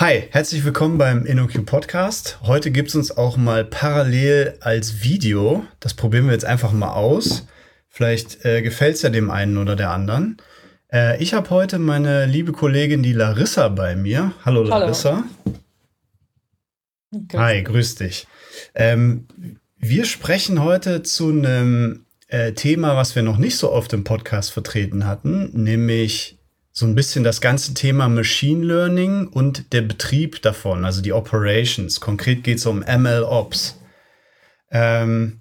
Hi, herzlich willkommen beim InnoQ Podcast. Heute gibt es uns auch mal parallel als Video. Das probieren wir jetzt einfach mal aus. Vielleicht äh, gefällt es ja dem einen oder der anderen. Äh, ich habe heute meine liebe Kollegin, die Larissa, bei mir. Hallo Larissa. Hallo. Hi, grüß dich. Ähm, wir sprechen heute zu einem äh, Thema, was wir noch nicht so oft im Podcast vertreten hatten, nämlich so ein bisschen das ganze Thema Machine Learning und der Betrieb davon, also die Operations. Konkret geht es um ML Ops. Ähm,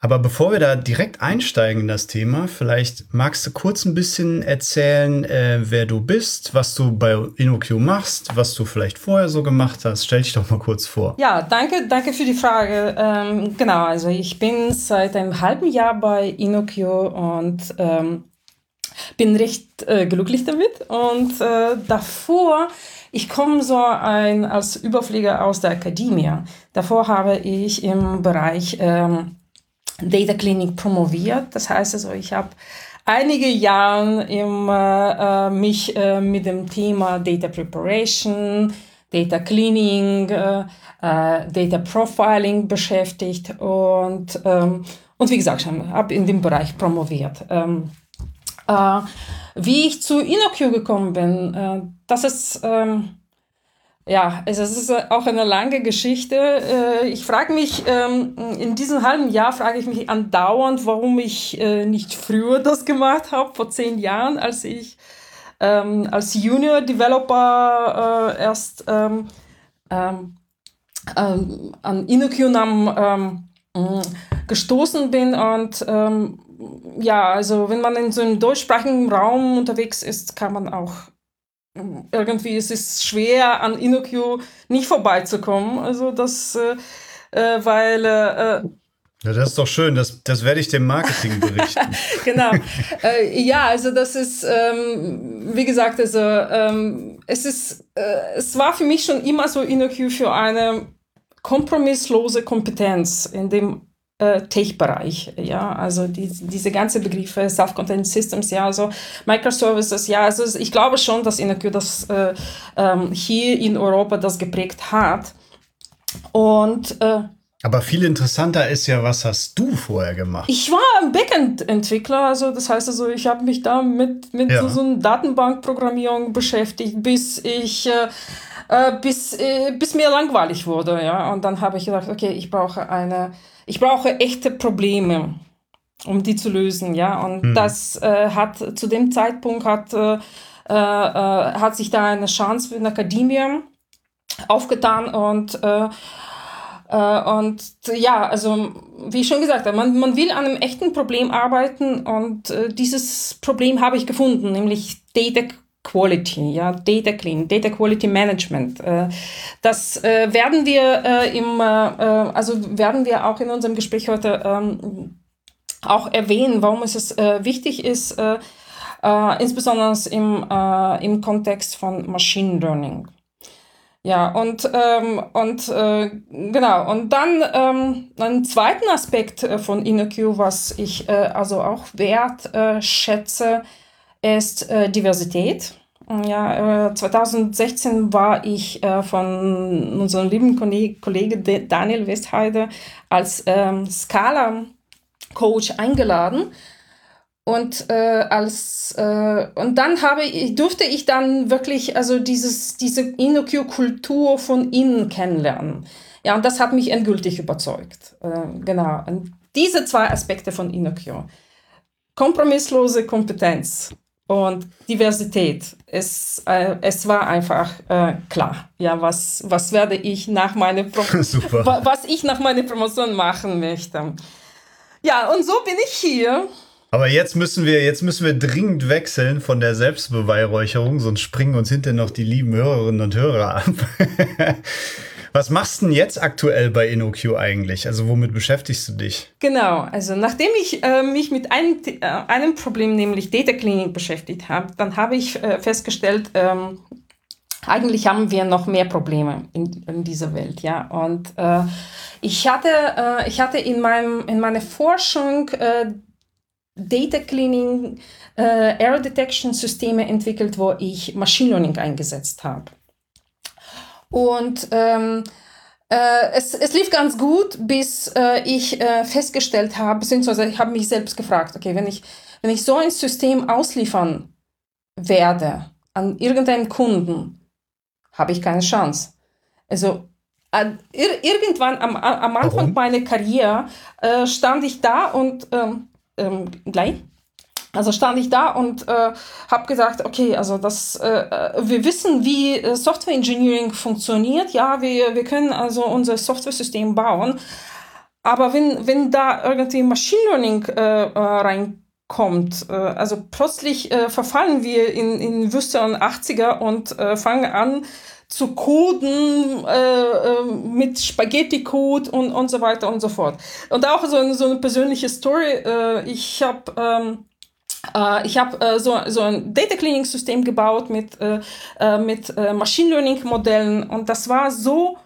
aber bevor wir da direkt einsteigen in das Thema, vielleicht magst du kurz ein bisschen erzählen, äh, wer du bist, was du bei InnoQ machst, was du vielleicht vorher so gemacht hast. Stell dich doch mal kurz vor. Ja, danke, danke für die Frage. Ähm, genau, also ich bin seit einem halben Jahr bei InnoQ und ähm, bin recht äh, glücklich damit. Und äh, davor, ich komme so ein, als Überflieger aus der Akademie. Davor habe ich im Bereich ähm, Data Cleaning promoviert. Das heißt also, ich habe einige Jahre im, äh, mich äh, mit dem Thema Data Preparation, Data Cleaning, äh, äh, Data Profiling beschäftigt und, ähm, und wie gesagt, habe in dem Bereich promoviert. Ähm, äh, wie ich zu InnoQ gekommen bin, äh, das ist, ähm, ja, es ist auch eine lange Geschichte. Äh, ich frage mich, ähm, in diesem halben Jahr frage ich mich andauernd, warum ich äh, nicht früher das gemacht habe, vor zehn Jahren, als ich ähm, als Junior Developer äh, erst ähm, an InnoQ gestoßen bin und ja, also wenn man in so einem deutschsprachigen Raum unterwegs ist, kann man auch irgendwie, es ist schwer an InnoQ nicht vorbeizukommen. Also das, äh, äh weil äh, ja, das ist doch schön, das, das werde ich dem Marketing berichten. genau. äh, ja, also das ist, ähm, wie gesagt, also ähm, es ist, äh, es war für mich schon immer so InnoQ für eine kompromisslose Kompetenz in dem äh, Tech-Bereich, ja, also die, diese ganzen Begriffe, Self-Contained Systems, ja, also Microservices, ja, also ich glaube schon, dass InnoQ das äh, ähm, hier in Europa das geprägt hat und äh, aber viel interessanter ist ja, was hast du vorher gemacht? Ich war ein Backend-Entwickler, also das heißt also, ich habe mich da mit, mit ja. so, so einer Datenbankprogrammierung beschäftigt, bis ich äh, äh, bis, äh, bis mir langweilig wurde, ja. Und dann habe ich gedacht, okay, ich brauche eine ich brauche echte Probleme, um die zu lösen, ja. Und hm. das äh, hat zu dem Zeitpunkt hat, äh, äh, hat sich da eine Chance für eine Akademie aufgetan und äh, äh, und ja, also wie ich schon gesagt habe, man, man will an einem echten Problem arbeiten und äh, dieses Problem habe ich gefunden, nämlich Data Quality, ja, Data Clean, Data Quality Management. Äh, das äh, werden wir äh, im, also werden wir auch in unserem Gespräch heute ähm, auch erwähnen, warum es wichtig ist, insbesondere im, im Kontext von Machine Learning. Ja, und, ähm, und äh, genau, und dann ähm, einen zweiten Aspekt von InnoQ, was ich äh, also auch wert äh, schätze, ist äh, Diversität. Ja, äh, 2016 war ich äh, von unserem lieben Kollegen Daniel Westheide als ähm, Scala-Coach eingeladen. Und äh, als äh, und dann habe ich, durfte ich dann wirklich also dieses diese InnoQ-Kultur von innen kennenlernen. Ja, und das hat mich endgültig überzeugt. Äh, genau. Und diese zwei Aspekte von InnoQ. Kompromisslose Kompetenz und Diversität. Es, äh, es war einfach äh, klar, ja, was, was werde ich nach meiner Pro was ich nach meiner Promotion machen möchte. Ja, und so bin ich hier. Aber jetzt müssen wir, jetzt müssen wir dringend wechseln von der Selbstbeweihräucherung, sonst springen uns hinterher noch die lieben Hörerinnen und Hörer ab. Was machst du denn jetzt aktuell bei InnoQ eigentlich? Also womit beschäftigst du dich? Genau, also nachdem ich äh, mich mit einem, äh, einem Problem, nämlich Data Cleaning, beschäftigt habe, dann habe ich äh, festgestellt, ähm, eigentlich haben wir noch mehr Probleme in, in dieser Welt, ja. Und äh, ich hatte, äh, ich hatte in meinem, in meiner Forschung äh, Data Cleaning, Error Detection Systeme entwickelt, wo ich Machine Learning eingesetzt habe. Und ähm, äh, es, es lief ganz gut, bis äh, ich äh, festgestellt habe, beziehungsweise ich habe mich selbst gefragt, okay, wenn ich, wenn ich so ein System ausliefern werde an irgendeinen Kunden, habe ich keine Chance. Also ir irgendwann am, am Anfang Warum? meiner Karriere äh, stand ich da und ähm, ähm, gleich. Also stand ich da und äh, habe gesagt, okay, also das, äh, äh wir wissen, wie äh, Software Engineering funktioniert. Ja, wir, wir können also unser Software-System bauen. Aber wenn, wenn da irgendwie Machine Learning äh, äh reinkommt, äh, also plötzlich äh, verfallen wir in, in Wüste 80er und äh, fangen an, zu coden äh, mit Spaghetti-Code und, und so weiter und so fort. Und auch so, eine, so eine persönliche Story. Äh, ich habe ähm, äh, ich habe äh, so, so ein Data Cleaning System gebaut mit, äh, äh mit äh, Machine Learning Modellen und das war so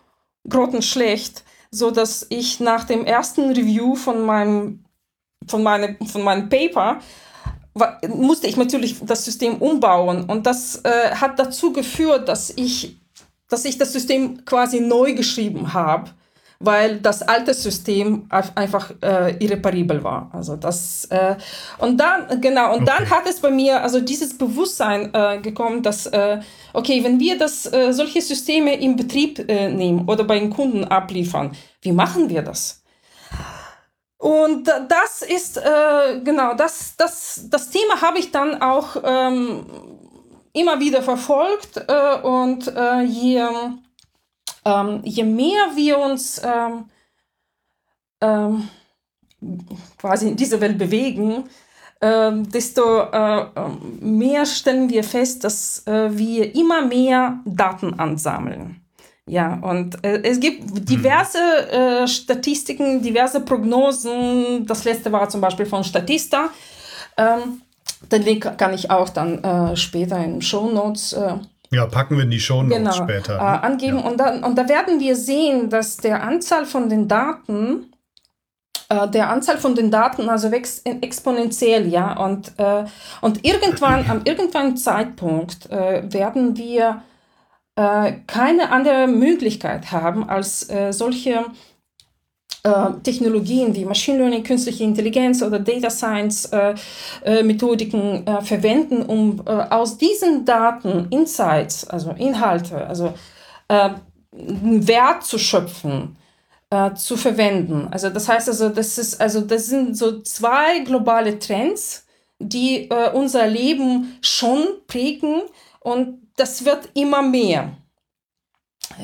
grottenschlecht, so dass ich nach dem ersten Review von meinem, von meinem, von meinem Paper musste ich natürlich das System umbauen und das äh, hat dazu geführt, dass ich dass ich das System quasi neu geschrieben habe, weil das alte System einfach äh, irreparabel war. Also das äh, und dann genau und okay. dann hat es bei mir also dieses Bewusstsein äh, gekommen, dass äh, okay, wenn wir das äh, solche Systeme im Betrieb äh, nehmen oder bei den Kunden abliefern, wie machen wir das? Und das ist äh, genau das das das Thema habe ich dann auch ähm, immer wieder verfolgt äh, und äh, je, ähm, je mehr wir uns ähm, ähm, quasi in dieser Welt bewegen, äh, desto äh, mehr stellen wir fest, dass äh, wir immer mehr Daten ansammeln. Ja, und äh, es gibt diverse äh, Statistiken, diverse Prognosen. Das letzte war zum Beispiel von Statista. Ähm, den Link kann ich auch dann äh, später in Show Notes. Ja, packen wir in die Show Notes genau, später. Ne? Äh, angeben. Ja. Und, dann, und da werden wir sehen, dass der Anzahl von den Daten, äh, der Anzahl von den Daten also wächst exponentiell, ja. Und, äh, und irgendwann, am irgendwann Zeitpunkt äh, werden wir äh, keine andere Möglichkeit haben, als äh, solche Technologien wie Machine Learning, künstliche Intelligenz oder Data Science äh, äh, Methodiken äh, verwenden, um äh, aus diesen Daten Insights, also Inhalte, also äh, Wert zu schöpfen, zu verwenden. Also das heißt also, das ist also das sind so zwei globale Trends, die unser Leben schon prägen und das wird immer mehr.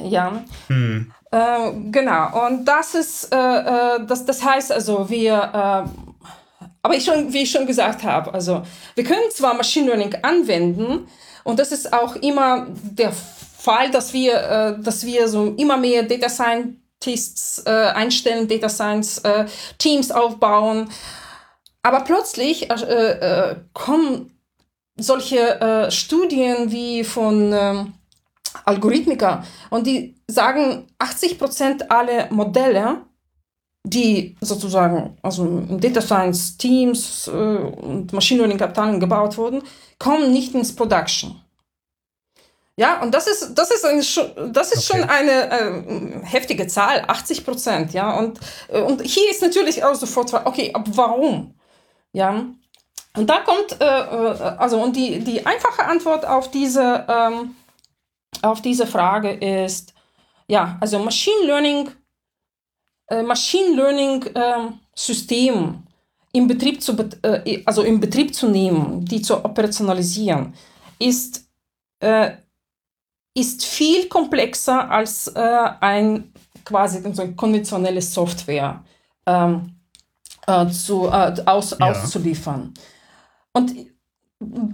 Ja. Hm. Äh, genau, und das ist, äh, äh, das, das heißt also, wir, äh, aber ich schon, wie ich schon gesagt habe, also wir können zwar Machine Learning anwenden und das ist auch immer der Fall, dass wir, äh, dass wir so immer mehr Data Scientists einstellen, Data Science Teams aufbauen, aber plötzlich kommen solche Studien wie von ähm, Algorithmiker und die sagen, 80 Prozent aller Modelle, die sozusagen also in Data Science Teams äh, und Machine Learning Abteilungen gebaut wurden, kommen nicht ins Production. Ja, und das ist, das ist, ein, das ist okay. schon eine äh, heftige Zahl, 80 Prozent, ja. Und, äh, und hier ist natürlich auch sofort, okay, aber warum? Ja. Und da kommt, äh, äh, also, und die, die einfache Antwort auf diese, ähm, auf diese Frage ist, ja, also Machine Learning, äh, Machine Learning äh, System im Betrieb zu, äh, also im Betrieb zu nehmen, die zu operationalisieren, ist, äh, ist viel komplexer als äh, ein quasi so konventionelle Software ähm, äh, zu, aus, ja. auszuliefern. Und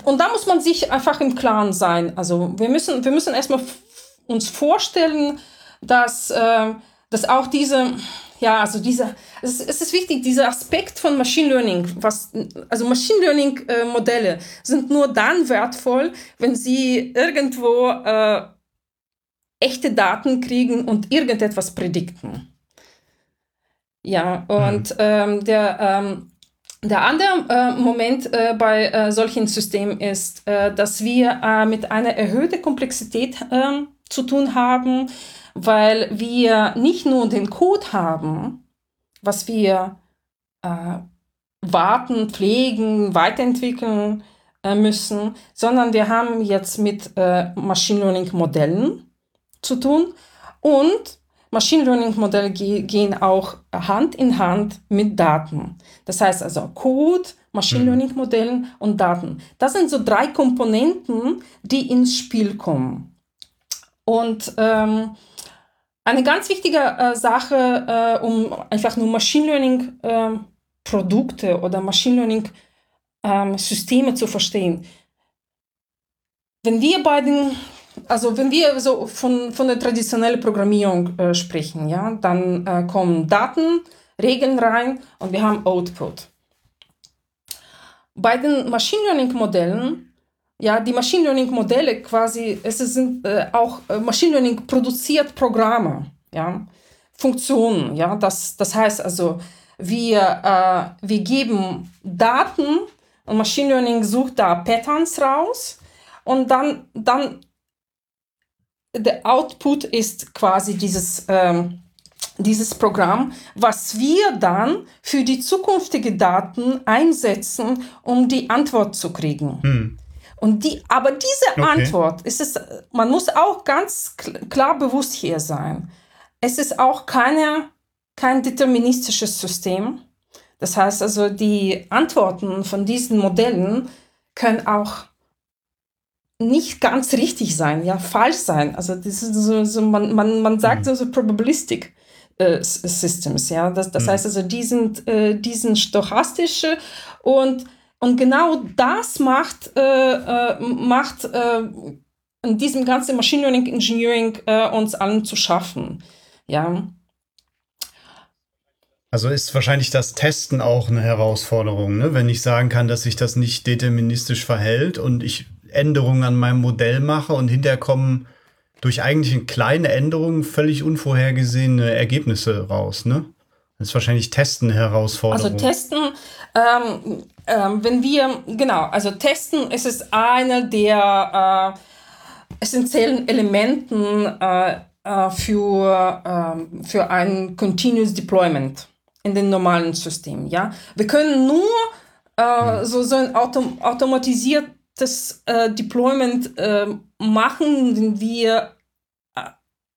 und da muss man sich einfach im Klaren sein. Also wir müssen, wir müssen erstmal uns vorstellen, dass, äh, dass auch diese, ja, also diese, es, es ist wichtig, dieser Aspekt von Machine Learning, was, also Machine Learning äh, Modelle sind nur dann wertvoll, wenn sie irgendwo äh, echte Daten kriegen und irgendetwas predikten. Ja, und mhm. ähm, der, ähm, der andere äh, Moment äh, bei äh, solchen Systemen ist, äh, dass wir äh, mit einer erhöhten Komplexität ähm, zu tun haben, weil wir nicht nur den Code haben, was wir äh, warten, pflegen, weiterentwickeln müssen, sondern wir haben jetzt mit Machine Learning Modellen zu tun und Machine Learning Modelle ge gehen auch Hand in Hand mit Daten. Das heißt also Code, Machine mhm. Learning Modellen und Daten. Das sind so drei Komponenten, die ins Spiel kommen. Und ähm, eine ganz wichtige äh, Sache, äh, um einfach nur Machine Learning äh, Produkte oder Machine Learning ähm, Systeme zu verstehen. Wenn wir bei den also wenn wir so von, von der traditionellen Programmierung äh, sprechen, ja, dann äh, kommen Daten, Regeln rein und wir haben Output. Bei den Machine Learning Modellen, ja, die Machine Learning Modelle quasi, es sind äh, auch äh, Machine Learning produziert Programme, ja, Funktionen, ja, das, das heißt also, wir, äh, wir geben Daten und Machine Learning sucht da Patterns raus und dann, dann der Output ist quasi dieses, ähm, dieses Programm, was wir dann für die zukünftigen Daten einsetzen, um die Antwort zu kriegen. Hm. Und die, aber diese okay. Antwort ist es, man muss auch ganz klar bewusst hier sein. Es ist auch keine, kein deterministisches System. Das heißt also, die Antworten von diesen Modellen können auch nicht ganz richtig sein, ja, falsch sein. Also das ist so, so man, man, man sagt mhm. so Probabilistic äh, Systems, ja. Das, das mhm. heißt also, die sind, äh, die sind stochastische und, und genau das macht, äh, äh, macht äh, in diesem ganzen Machine Learning Engineering äh, uns allen zu schaffen. Ja. Also ist wahrscheinlich das Testen auch eine Herausforderung, ne? wenn ich sagen kann, dass sich das nicht deterministisch verhält und ich Änderungen an meinem Modell mache und hinterher kommen durch eigentlich kleine Änderungen völlig unvorhergesehene Ergebnisse raus, ne? Das ist wahrscheinlich Testen Herausforderung. Also Testen, ähm, ähm, wenn wir, genau, also Testen ist es eine der äh, essentiellen Elementen äh, äh, für, ähm, für ein Continuous Deployment in den normalen Systemen, ja. Wir können nur äh, hm. so, so ein Auto automatisiert das äh, Deployment äh, machen, wenn wir äh,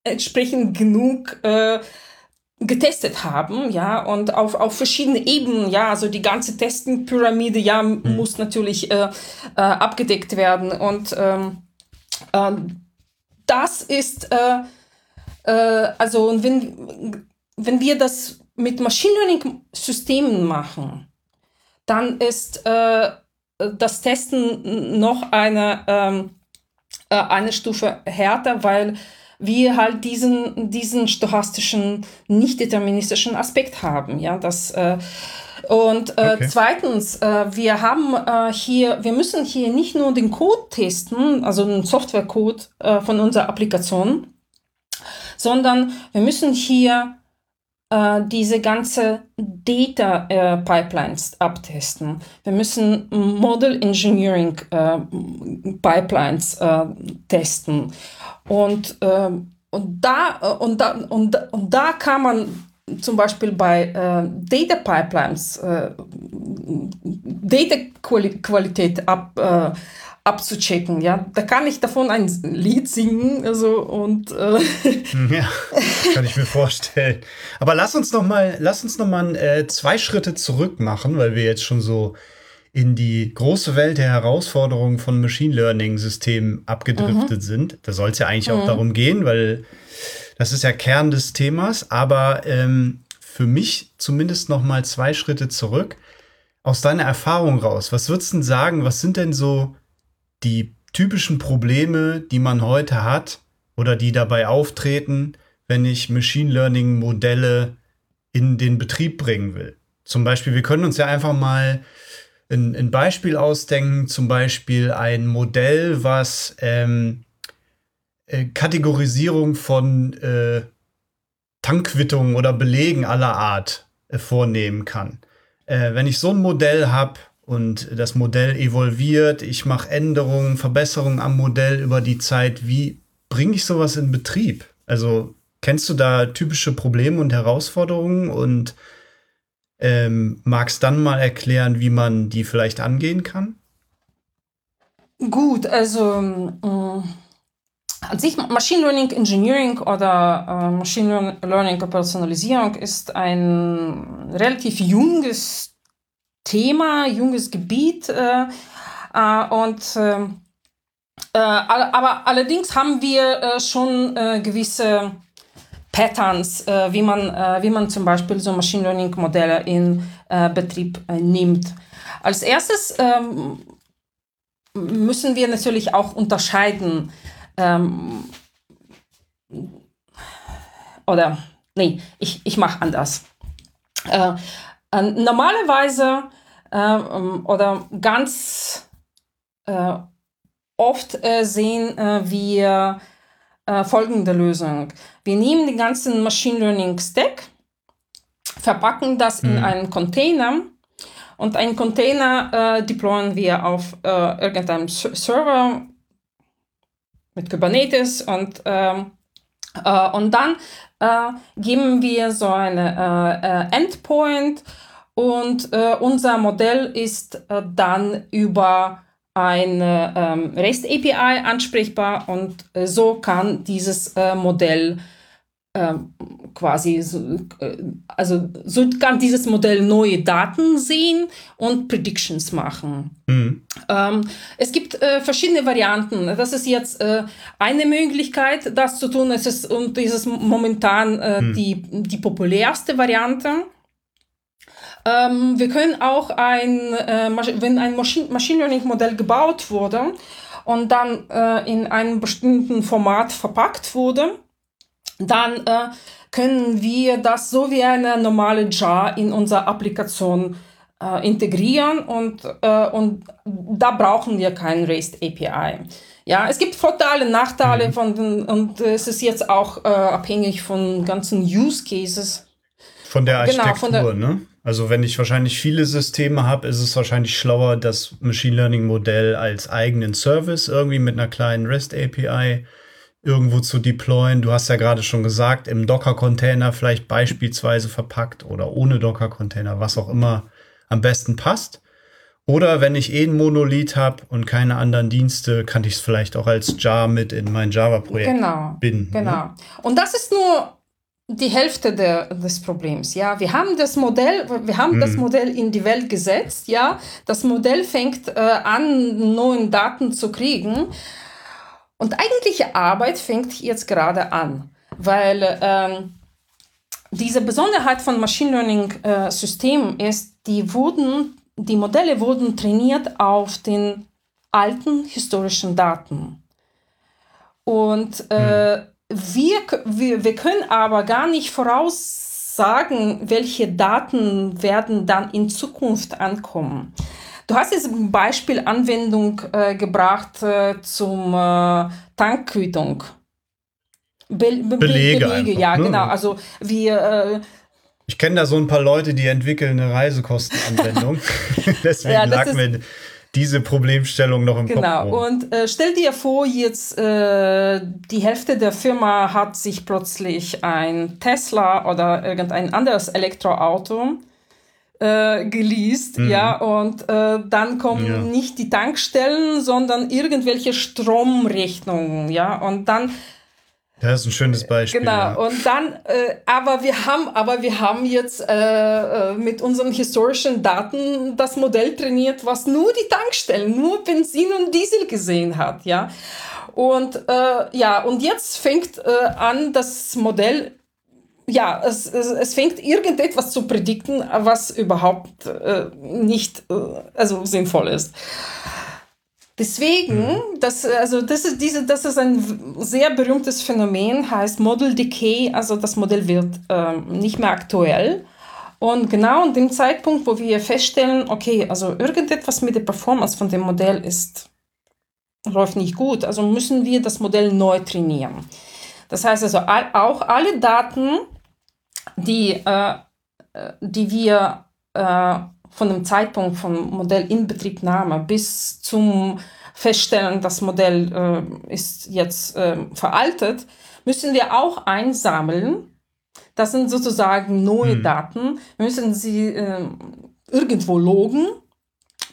entsprechend genug äh, getestet haben, ja, und auf, auf verschiedene Ebenen, ja, also die ganze Testing-Pyramide, ja, mhm. muss natürlich äh, äh, abgedeckt werden und ähm, äh, das ist, äh, äh, also wenn, wenn wir das mit Machine Learning-Systemen machen, dann ist das Testen noch eine, ähm, äh, eine Stufe härter, weil wir halt diesen, diesen stochastischen, nicht deterministischen Aspekt haben. Ja, das, äh, und äh, okay. zweitens, äh, wir haben äh, hier, wir müssen hier nicht nur den Code testen, also den Softwarecode äh, von unserer Applikation, sondern wir müssen hier diese ganze Data äh, Pipelines abtesten. Wir müssen Model Engineering äh, Pipelines äh, testen. Und, ähm, und, da, äh, und, da, und, und da kann man zum Beispiel bei äh, Data Pipelines Data Qualität ab, abzuchecken. Ja, da kann ich davon ein Lied singen, also und äh ja, kann ich mir vorstellen. Aber lass uns noch mal, lass uns noch mal äh, zwei Schritte zurück machen, weil wir jetzt schon so in die große Welt der Herausforderungen von Machine Learning Systemen abgedriftet mhm. sind. Da soll es ja eigentlich mhm. auch darum gehen, weil das ist ja Kern des Themas. Aber ähm, für mich zumindest noch mal zwei Schritte zurück. Aus deiner Erfahrung raus, was würdest du denn sagen, was sind denn so die typischen Probleme, die man heute hat oder die dabei auftreten, wenn ich Machine Learning Modelle in den Betrieb bringen will. Zum Beispiel, wir können uns ja einfach mal ein, ein Beispiel ausdenken, zum Beispiel ein Modell, was ähm, äh, Kategorisierung von äh, Tankquittungen oder Belegen aller Art äh, vornehmen kann. Äh, wenn ich so ein Modell habe, und das Modell evolviert, ich mache Änderungen, Verbesserungen am Modell über die Zeit. Wie bringe ich sowas in Betrieb? Also kennst du da typische Probleme und Herausforderungen und ähm, magst dann mal erklären, wie man die vielleicht angehen kann? Gut, also äh, an sich Machine Learning Engineering oder äh, Machine Learning Personalisierung ist ein relativ junges Thema, junges Gebiet äh, äh und äh, äh, aber allerdings haben wir schon gewisse Patterns, wie, man, wie man zum Beispiel so Machine Learning Modelle in Betrieb nimmt. Als erstes ähm, müssen wir natürlich auch unterscheiden. Ähm, oder, nee, ich, ich mache anders. Äh, äh, normalerweise äh, oder ganz äh, oft äh, sehen äh, wir folgende Lösung. Wir nehmen den ganzen Machine Learning Stack, verpacken das mhm. in einen Container und einen Container äh, deployen wir auf äh, irgendeinem Server mit Kubernetes und, ähm, äh, und dann äh, geben wir so eine äh, äh, Endpoint und unser Modell ist dann über eine ähm, REST API ansprechbar und so kann dieses Modell ähm, quasi, äh, also so kann dieses Modell neue Daten sehen und Predictions machen. Mhm. Ähm, es gibt äh, verschiedene Varianten. Das ist jetzt äh, eine Möglichkeit, das zu tun. Es ist, und das ist momentan äh, mhm. die, die populärste Variante. Ähm, wir können auch ein, äh, wenn ein Machine, Machine Learning Modell gebaut wurde und dann äh, in einem bestimmten Format verpackt wurde, dann äh, können wir das so wie eine normale Jar in unsere Applikation äh, integrieren und, äh, und da brauchen wir kein REST API. Ja, es gibt Vorteile, Nachteile mhm. von den, und es ist jetzt auch äh, abhängig von ganzen Use Cases. Von der Architektur, genau, von der, ne? Also wenn ich wahrscheinlich viele Systeme habe, ist es wahrscheinlich schlauer, das Machine Learning Modell als eigenen Service irgendwie mit einer kleinen REST API irgendwo zu deployen. Du hast ja gerade schon gesagt, im Docker-Container vielleicht beispielsweise verpackt oder ohne Docker-Container, was auch immer am besten passt. Oder wenn ich eh ein Monolith habe und keine anderen Dienste, kann ich es vielleicht auch als Jar mit in mein Java-Projekt genau, binden. Ne? Genau. Ne? Und das ist nur die Hälfte der, des Problems. Ja, wir haben das Modell, wir haben hm. das Modell in die Welt gesetzt. Ja, das Modell fängt äh, an, neuen Daten zu kriegen. Und eigentliche Arbeit fängt jetzt gerade an, weil ähm, diese Besonderheit von Machine Learning äh, Systemen ist, die wurden, die Modelle wurden trainiert auf den alten historischen Daten. Und äh, hm. wir, wir, wir können aber gar nicht voraussagen, welche Daten werden dann in Zukunft ankommen. Du hast jetzt ein Beispiel Anwendung äh, gebracht äh, zum äh, Tankkütung. Be Be Belege, Belege einfach, ja, ne? genau. Also wir äh, ich kenne da so ein paar Leute, die entwickeln eine Reisekostenanwendung. Deswegen ja, lag mir diese Problemstellung noch im genau. Kopf. Genau. Und äh, stell dir vor, jetzt äh, die Hälfte der Firma hat sich plötzlich ein Tesla oder irgendein anderes Elektroauto äh, geleast, mhm. ja, und äh, dann kommen ja. nicht die Tankstellen, sondern irgendwelche Stromrechnungen, ja, und dann das ist ein schönes Beispiel. Genau. Ja. Und dann, äh, aber wir haben, aber wir haben jetzt äh, äh, mit unseren historischen Daten das Modell trainiert, was nur die Tankstellen, nur Benzin und Diesel gesehen hat, ja. Und äh, ja, und jetzt fängt äh, an, das Modell ja, es, es, es fängt irgendetwas zu predikten, was überhaupt äh, nicht äh, also sinnvoll ist. Deswegen, mhm. das, also das, ist diese, das ist ein sehr berühmtes Phänomen, heißt Model Decay, also das Modell wird äh, nicht mehr aktuell. Und genau an dem Zeitpunkt, wo wir feststellen, okay, also irgendetwas mit der Performance von dem Modell ist, läuft nicht gut, also müssen wir das Modell neu trainieren. Das heißt also, auch alle Daten, die, äh, äh, die wir äh, von dem Zeitpunkt von Modellinbetriebnahme bis zum feststellen, das Modell äh, ist jetzt äh, veraltet, müssen wir auch einsammeln. Das sind sozusagen neue mhm. Daten. Wir müssen sie äh, irgendwo logen,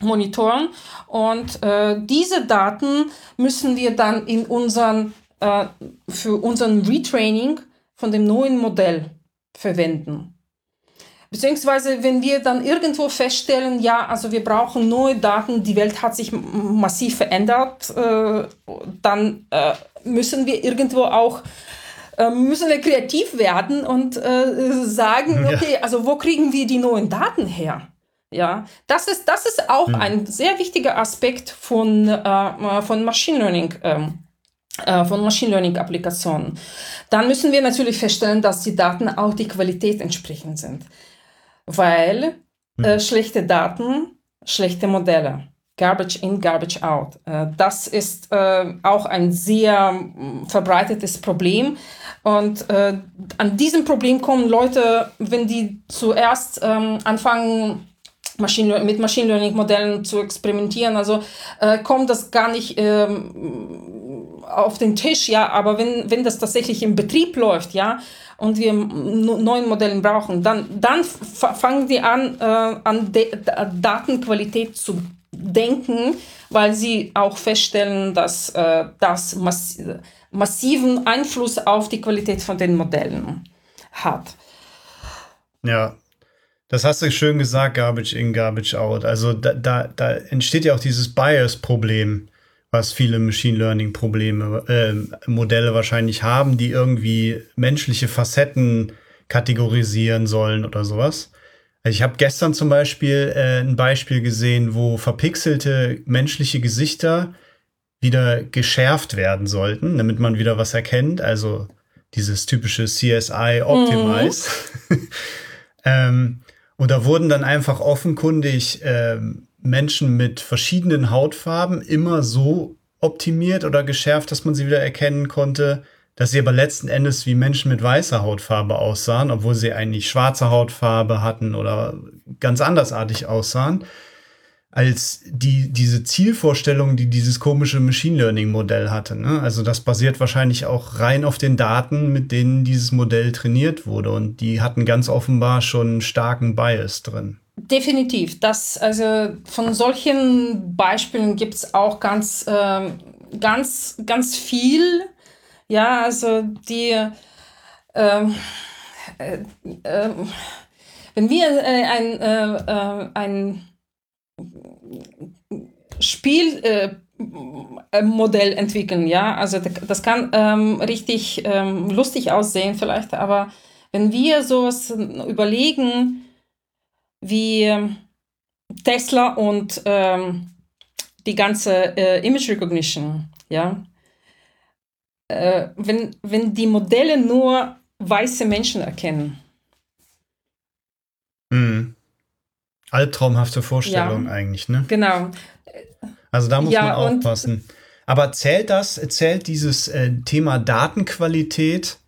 monitoren und äh, diese Daten müssen wir dann in unseren, äh, für unseren Retraining von dem neuen Modell verwenden. Beziehungsweise, wenn wir dann irgendwo feststellen, ja, also wir brauchen neue Daten, die Welt hat sich massiv verändert, äh, dann äh, müssen wir irgendwo auch äh, müssen wir kreativ werden und äh, sagen, okay, also wo kriegen wir die neuen Daten her? Ja, das ist, das ist auch mhm. ein sehr wichtiger Aspekt von, äh, von Machine Learning. Ähm, äh, von Machine Learning Applikationen. Dann müssen wir natürlich feststellen, dass die Daten auch die Qualität entsprechend sind weil äh, hm. schlechte Daten, schlechte Modelle. Garbage in, garbage out. Äh, das ist äh, auch ein sehr verbreitetes Problem. Und äh, an diesem Problem kommen Leute, wenn die zuerst ähm, anfangen, Machine, mit Machine Learning Modellen zu experimentieren. Also äh, kommt das gar nicht ähm, auf den Tisch, ja, aber wenn, wenn das tatsächlich im Betrieb läuft, ja, und wir neuen Modellen brauchen, dann, dann fangen die an, äh, an De Datenqualität zu denken, weil sie auch feststellen, dass äh, das mass massiven Einfluss auf die Qualität von den Modellen hat. Ja, das hast du schön gesagt, Garbage in, Garbage out. Also da, da, da entsteht ja auch dieses Bias-Problem was viele Machine Learning Probleme, äh, Modelle wahrscheinlich haben, die irgendwie menschliche Facetten kategorisieren sollen oder sowas. Also ich habe gestern zum Beispiel äh, ein Beispiel gesehen, wo verpixelte menschliche Gesichter wieder geschärft werden sollten, damit man wieder was erkennt. Also dieses typische CSI Optimize. Mhm. ähm, und da wurden dann einfach offenkundig ähm, Menschen mit verschiedenen Hautfarben immer so optimiert oder geschärft, dass man sie wieder erkennen konnte, dass sie aber letzten Endes wie Menschen mit weißer Hautfarbe aussahen, obwohl sie eigentlich schwarze Hautfarbe hatten oder ganz andersartig aussahen, als die, diese Zielvorstellung, die dieses komische Machine Learning Modell hatte. Ne? Also das basiert wahrscheinlich auch rein auf den Daten, mit denen dieses Modell trainiert wurde und die hatten ganz offenbar schon einen starken Bias drin. Definitiv. Das, also von solchen Beispielen gibt es auch ganz, äh, ganz, ganz viel. Ja, also die, ähm, äh, äh, wenn wir äh, ein, äh, äh, ein Spielmodell entwickeln, ja, also das kann ähm, richtig ähm, lustig aussehen vielleicht, aber wenn wir sowas überlegen, wie ähm, Tesla und ähm, die ganze äh, Image Recognition, ja. Äh, wenn, wenn die Modelle nur weiße Menschen erkennen. Mhm. Albtraumhafte Vorstellung ja, eigentlich, ne? Genau. Also da muss ja, man aufpassen. Aber zählt das, zählt dieses äh, Thema Datenqualität,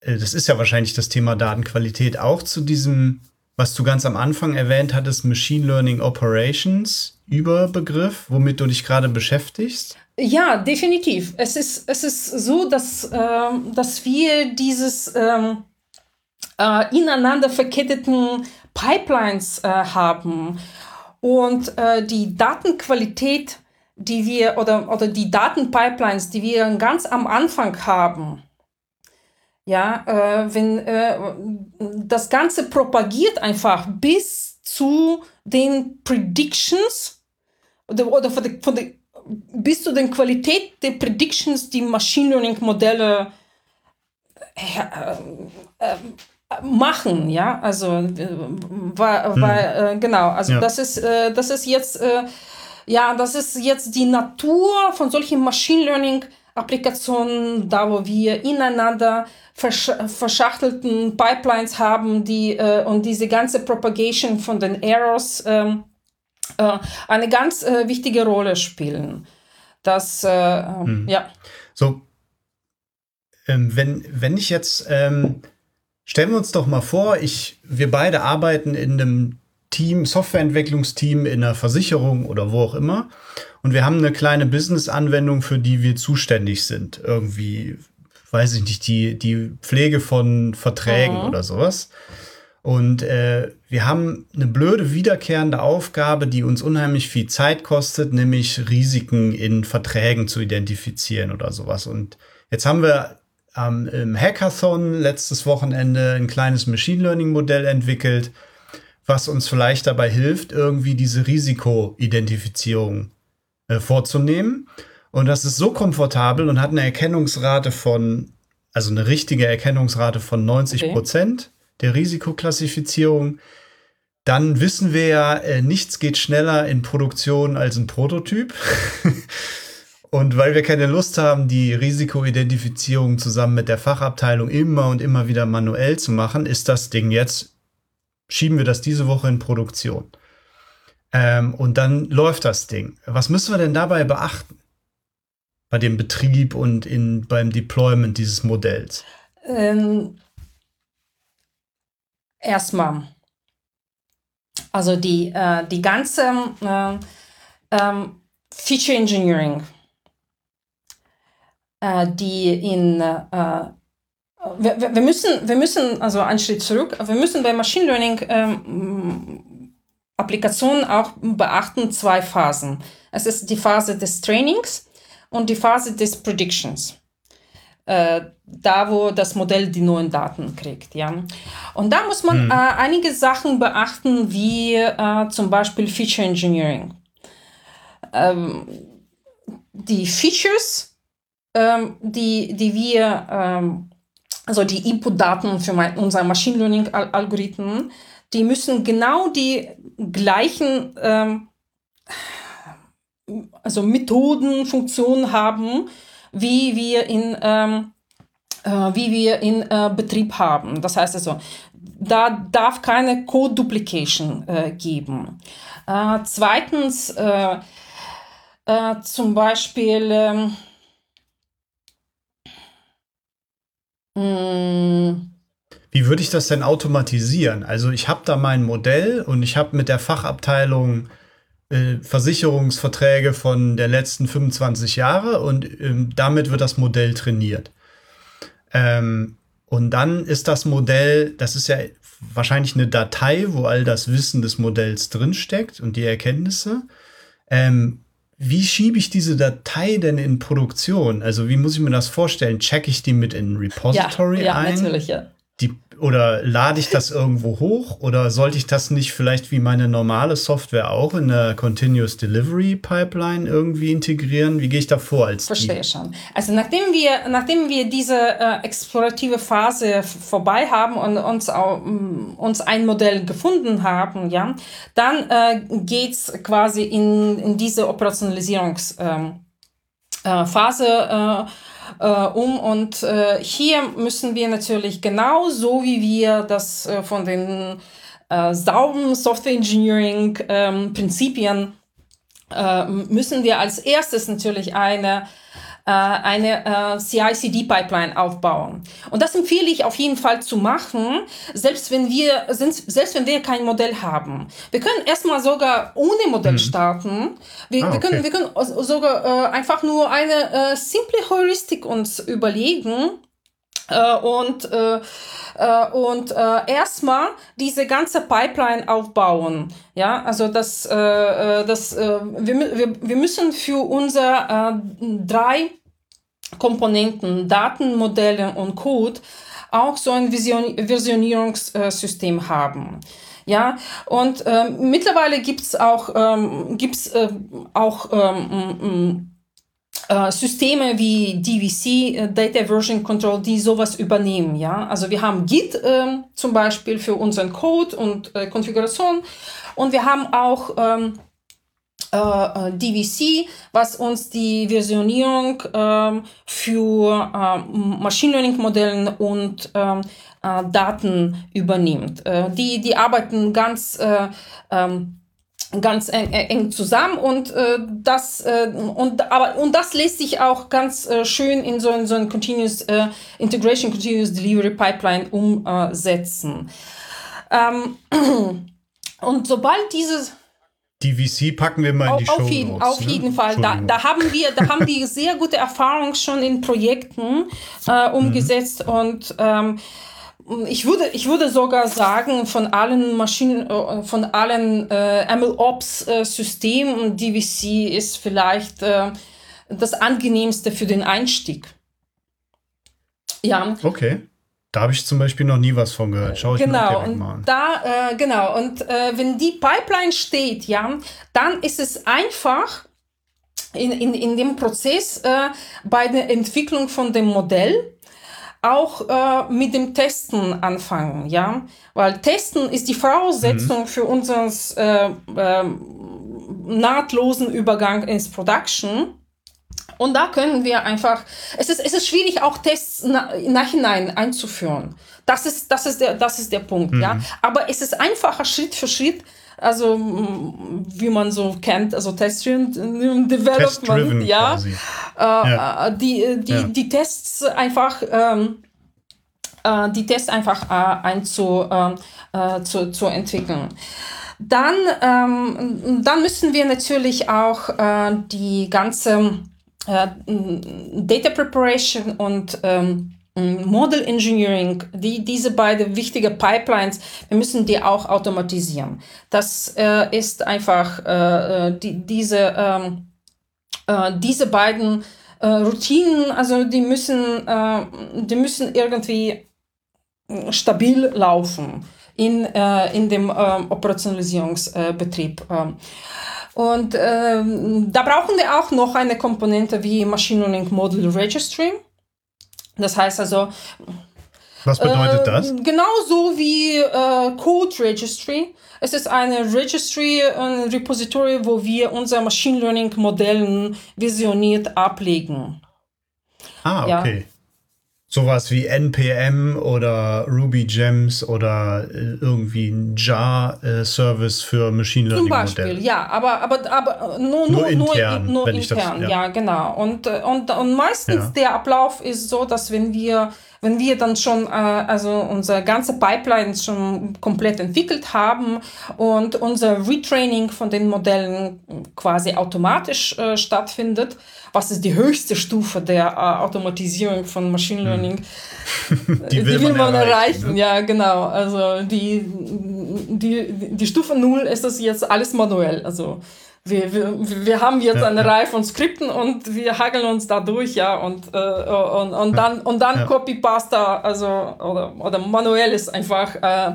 äh, das ist ja wahrscheinlich das Thema Datenqualität, auch zu diesem was du ganz am Anfang erwähnt hattest, Machine Learning Operations, Überbegriff, womit du dich gerade beschäftigst? Ja, definitiv. Es ist, es ist so, dass, äh, dass wir dieses ähm, äh, ineinander verketteten Pipelines äh, haben und äh, die Datenqualität, die wir oder, oder die Datenpipelines, die wir ganz am Anfang haben, ja, äh, wenn äh, das Ganze propagiert einfach bis zu den Predictions oder, oder von der, von der, bis zu den Qualität der Predictions, die Machine Learning Modelle äh, äh, machen, ja, also war, war hm. genau, also ja. das ist äh, das ist jetzt äh, ja, das ist jetzt die Natur von solchen Machine Learning Applikationen, da wo wir ineinander versch verschachtelten Pipelines haben, die äh, und diese ganze Propagation von den Errors ähm, äh, eine ganz äh, wichtige Rolle spielen. Das, äh, mhm. ja. So, ähm, wenn, wenn ich jetzt, ähm, stellen wir uns doch mal vor, ich, wir beide arbeiten in einem Team, Softwareentwicklungsteam in einer Versicherung oder wo auch immer. Und wir haben eine kleine Business-Anwendung, für die wir zuständig sind. Irgendwie, weiß ich nicht, die, die Pflege von Verträgen mhm. oder sowas. Und äh, wir haben eine blöde wiederkehrende Aufgabe, die uns unheimlich viel Zeit kostet, nämlich Risiken in Verträgen zu identifizieren oder sowas. Und jetzt haben wir ähm, im Hackathon letztes Wochenende ein kleines Machine Learning Modell entwickelt, was uns vielleicht dabei hilft, irgendwie diese Risikoidentifizierung äh, vorzunehmen. Und das ist so komfortabel und hat eine Erkennungsrate von, also eine richtige Erkennungsrate von 90 Prozent. Okay der Risikoklassifizierung, dann wissen wir ja, äh, nichts geht schneller in Produktion als ein Prototyp. und weil wir keine Lust haben, die Risikoidentifizierung zusammen mit der Fachabteilung immer und immer wieder manuell zu machen, ist das Ding jetzt, schieben wir das diese Woche in Produktion. Ähm, und dann läuft das Ding. Was müssen wir denn dabei beachten? Bei dem Betrieb und in, beim Deployment dieses Modells? Ähm, erstmal, also die, äh, die ganze äh, ähm, Feature Engineering, äh, die in äh, wir, wir, müssen, wir müssen, also einen Schritt zurück, wir müssen bei Machine Learning ähm, Applikationen auch beachten zwei Phasen. Es ist die Phase des Trainings und die Phase des Predictions äh, da, wo das Modell die neuen Daten kriegt. Ja? Und da muss man mhm. äh, einige Sachen beachten, wie äh, zum Beispiel Feature Engineering. Ähm, die Features, ähm, die, die wir, ähm, also die Input-Daten für mein, unser Machine Learning-Algorithmen, die müssen genau die gleichen ähm, also Methoden, Funktionen haben, wie wir in, ähm, äh, wie wir in äh, Betrieb haben. Das heißt also, da darf keine Code Duplication äh, geben. Äh, zweitens, äh, äh, zum Beispiel, ähm, mm, wie würde ich das denn automatisieren? Also ich habe da mein Modell und ich habe mit der Fachabteilung äh, Versicherungsverträge von der letzten 25 Jahre und ähm, damit wird das Modell trainiert. Ähm, und dann ist das Modell, das ist ja wahrscheinlich eine Datei, wo all das Wissen des Modells drinsteckt und die Erkenntnisse. Ähm, wie schiebe ich diese Datei denn in Produktion? Also wie muss ich mir das vorstellen? Checke ich die mit in ein Repository ja, ja, ein? Natürlich, ja. Oder lade ich das irgendwo hoch oder sollte ich das nicht vielleicht wie meine normale Software auch in der Continuous Delivery Pipeline irgendwie integrieren? Wie gehe ich da vor als Verstehe Team? schon. Also nachdem wir, nachdem wir diese äh, explorative Phase vorbei haben und uns, auch, mm, uns ein Modell gefunden haben, ja, dann äh, geht es quasi in, in diese Operationalisierungsphase. Ähm, äh, äh, um. Und äh, hier müssen wir natürlich genau so, wie wir das äh, von den äh, sauberen Software Engineering ähm, Prinzipien äh, müssen wir als erstes natürlich eine äh, eine äh, CI-CD-Pipeline aufbauen. Und das empfehle ich auf jeden Fall zu machen, selbst wenn wir, selbst wenn wir kein Modell haben. Wir können erstmal sogar ohne Modell hm. starten. Wir, ah, wir, können, wir können sogar äh, einfach nur eine äh, simple Heuristik uns überlegen. Äh, und äh, äh, und äh, erstmal diese ganze Pipeline aufbauen. Ja, also das, äh, das wir, wir, wir müssen für unser äh, drei Komponenten, Datenmodelle und Code auch so ein Vision Versionierungssystem haben. Ja, und mittlerweile gibt's auch, ähm, gibt's, auch ähm, äh, Systeme wie DVC, äh, Data Version Control, die sowas übernehmen. Ja? Also wir haben Git äh, zum Beispiel für unseren Code und äh, Konfiguration und wir haben auch ähm, äh, DVC, was uns die Versionierung ähm, für Machine Learning Modellen und ähm, Daten übernimmt. die, die arbeiten ganz ähm, ganz eng, eng zusammen und äh, das äh, und aber und das lässt sich auch ganz äh, schön in so, in so ein Continuous äh, Integration Continuous Delivery Pipeline umsetzen. Ähm, und sobald dieses die VC packen wir mal in die auf, Show jeden, Auf ne? jeden Fall. Da, da, haben wir, da haben die sehr gute Erfahrung schon in Projekten äh, umgesetzt mhm. und ähm, ich würde, ich würde sogar sagen, von allen Maschinen, äh, von allen äh, MLOps-Systemen, DVC ist vielleicht äh, das angenehmste für den Einstieg. Ja. Okay. Da habe ich zum Beispiel noch nie was von gehört. Schau ich genau, mir direkt mal an. Da, äh, genau, und äh, wenn die Pipeline steht, ja, dann ist es einfach in, in, in dem Prozess äh, bei der Entwicklung von dem Modell auch äh, mit dem Testen anfangen, ja, weil Testen ist die Voraussetzung mhm. für unseren äh, äh, nahtlosen Übergang ins Production. Und da können wir einfach, es ist, es ist schwierig, auch Tests na, im Nachhinein einzuführen. Das ist, das ist, der, das ist der Punkt, mhm. ja. Aber es ist einfacher, Schritt für Schritt, also wie man so kennt, also Test-Driven Development, ja, äh, ja. Die, die, ja. die Tests einfach, ähm, äh, die Tests einfach äh, einzu, äh, äh, zu, zu entwickeln. Dann, ähm, dann müssen wir natürlich auch äh, die ganze äh, Data Preparation und ähm, Model Engineering, die, diese beiden wichtigen Pipelines, wir müssen die auch automatisieren. Das äh, ist einfach äh, äh die, diese, ähm, äh, diese beiden äh, Routinen, also die müssen, äh, die müssen irgendwie stabil laufen in, in dem äh, Operationalisierungsbetrieb. Äh, und ähm, da brauchen wir auch noch eine Komponente wie Machine Learning Model Registry. Das heißt also. Was bedeutet äh, das? Genauso wie äh, Code Registry. Es ist eine Registry, ein Repository, wo wir unsere Machine Learning Modellen visioniert ablegen. Ah, okay. Ja. Sowas wie NPM oder Ruby Gems oder äh, irgendwie ein Jar-Service für Machine Learning Modelle. Zum Beispiel, ja, aber, aber, aber nur, nur, nur intern. Nur, nur intern das, ja. ja. genau. Und, äh, und, und meistens ja. der Ablauf ist so, dass wenn wir wenn wir dann schon äh, also unsere ganze Pipeline schon komplett entwickelt haben und unser Retraining von den Modellen quasi automatisch äh, stattfindet, was ist die höchste Stufe der äh, Automatisierung von Machine hm. Learning? Die will, die will man, man, erreichen. erreichen. Ne? Ja, genau. Also die, die, die Stufe 0 ist das jetzt alles manuell. Also wir, wir, wir haben jetzt ja, eine ja. Reihe von Skripten und wir hageln uns da durch, ja, und, äh, und, und dann, und dann ja. Copy-Pasta, also, oder, oder manuell ist einfach äh,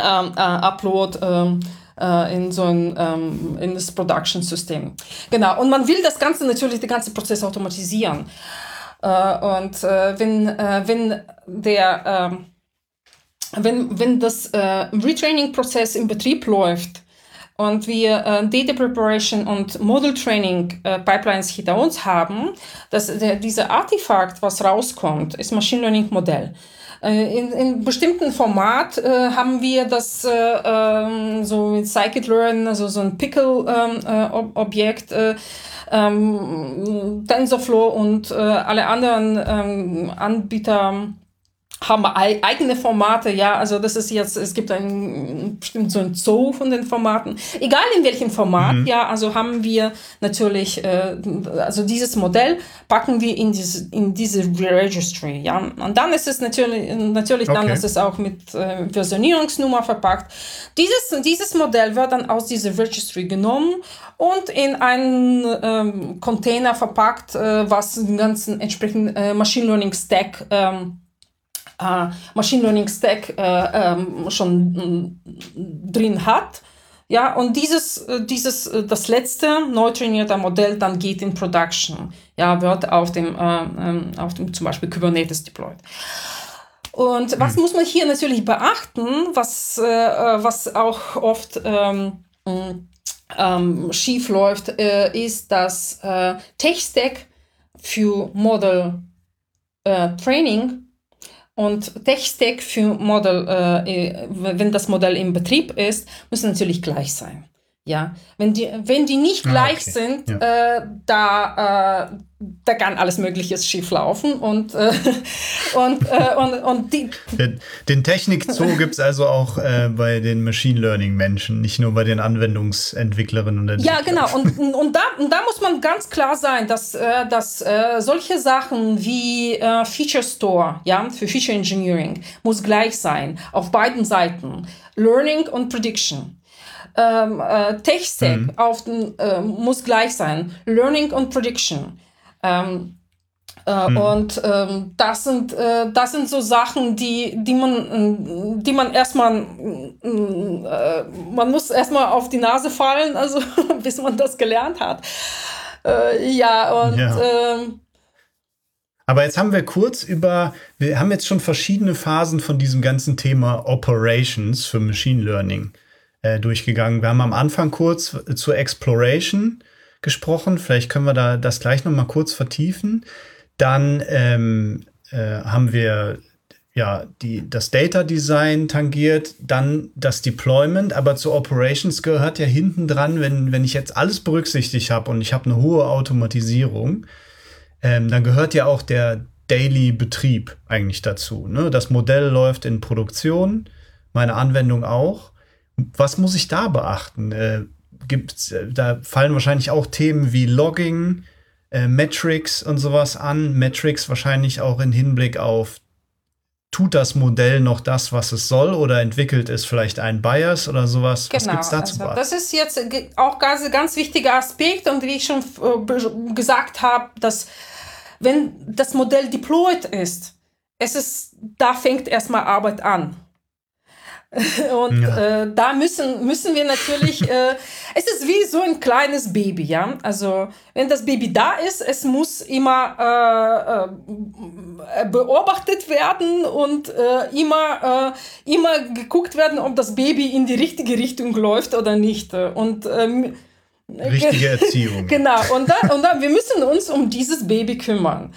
ähm, äh, Upload ähm, äh, in so ein, ähm, in das Production-System. Genau, und man will das Ganze natürlich, den ganzen Prozess automatisieren. Äh, und äh, wenn, wenn der, ähm, wenn, wenn das Retraining-Prozess im Betrieb läuft, und wir äh, Data Preparation und Model Training äh, Pipelines hinter uns haben, dass der, dieser Artefakt, was rauskommt, ist Machine Learning Modell. Äh, in, in bestimmten Format äh, haben wir das äh, ähm, so mit Scikit-Learn, also so ein Pickle-Objekt, ähm, äh, ähm, TensorFlow und äh, alle anderen ähm, Anbieter haben eigene Formate, ja, also das ist jetzt, es gibt ein bestimmt so ein Zoo von den Formaten. Egal in welchem Format, mhm. ja, also haben wir natürlich, äh, also dieses Modell packen wir in diese, in diese Registry, ja. Und dann ist es natürlich, natürlich okay. dann ist es auch mit äh, Versionierungsnummer verpackt. Dieses, dieses Modell wird dann aus dieser Registry genommen und in einen ähm, Container verpackt, äh, was den ganzen entsprechenden äh, Machine Learning Stack ähm, äh, Machine Learning Stack äh, ähm, schon drin hat. Ja, und dieses, äh, dieses, das letzte neu trainierte Modell dann geht in Production. Ja, wird auf dem, äh, auf dem zum Beispiel Kubernetes deployed. Und was hm. muss man hier natürlich beachten, was, äh, was auch oft ähm, ähm, schief läuft, äh, ist, dass äh, Tech-Stack für Model Training und Tech-Stack für Model, äh, wenn das Modell im Betrieb ist, müssen natürlich gleich sein. Ja, wenn die, wenn die nicht ah, gleich okay. sind, ja. äh, da, äh, da kann alles Mögliche schief laufen und, äh, und, äh, und, und die. Den, den Technikzoo gibt es also auch äh, bei den Machine Learning Menschen, nicht nur bei den Anwendungsentwicklerinnen und Entwicklern. Ja, genau. Und, und, da, und da muss man ganz klar sein, dass, äh, dass solche Sachen wie Feature Store, ja, für Feature Engineering, muss gleich sein, auf beiden Seiten. Learning und Prediction ähm, äh, Tech-Stack mhm. auf den, äh, muss gleich sein. Learning und Prediction. Ähm, äh, mhm. Und ähm, das, sind, äh, das sind so Sachen, die, die man, die man erstmal, äh, man muss erstmal auf die Nase fallen, also bis man das gelernt hat. Ja, und ja. Ähm, aber jetzt haben wir kurz über, wir haben jetzt schon verschiedene Phasen von diesem ganzen Thema Operations für Machine Learning äh, durchgegangen. Wir haben am Anfang kurz zur Exploration gesprochen. Vielleicht können wir da das gleich noch mal kurz vertiefen. Dann ähm, äh, haben wir ja die, das Data Design tangiert, dann das Deployment, aber zu Operations gehört ja hinten dran, wenn, wenn ich jetzt alles berücksichtigt habe und ich habe eine hohe Automatisierung, ähm, dann gehört ja auch der Daily Betrieb eigentlich dazu. Ne? Das Modell läuft in Produktion, meine Anwendung auch. Was muss ich da beachten? Äh, gibt's, äh, da fallen wahrscheinlich auch Themen wie Logging, äh, Metrics und sowas an. Metrics wahrscheinlich auch in Hinblick auf, tut das Modell noch das, was es soll oder entwickelt es vielleicht ein Bias oder sowas? Genau, was gibt's dazu? Also, das ist jetzt auch ganz, ganz wichtiger Aspekt und wie ich schon äh, gesagt habe, dass wenn das Modell deployed ist, es ist, da fängt erstmal Arbeit an. Und ja. äh, da müssen, müssen wir natürlich, äh, es ist wie so ein kleines Baby, ja. Also wenn das Baby da ist, es muss immer äh, äh beobachtet werden und äh, immer, äh, immer geguckt werden, ob das Baby in die richtige Richtung läuft oder nicht. Und ähm, Richtige Erziehung. genau, und dann, und dann, wir müssen uns um dieses Baby kümmern.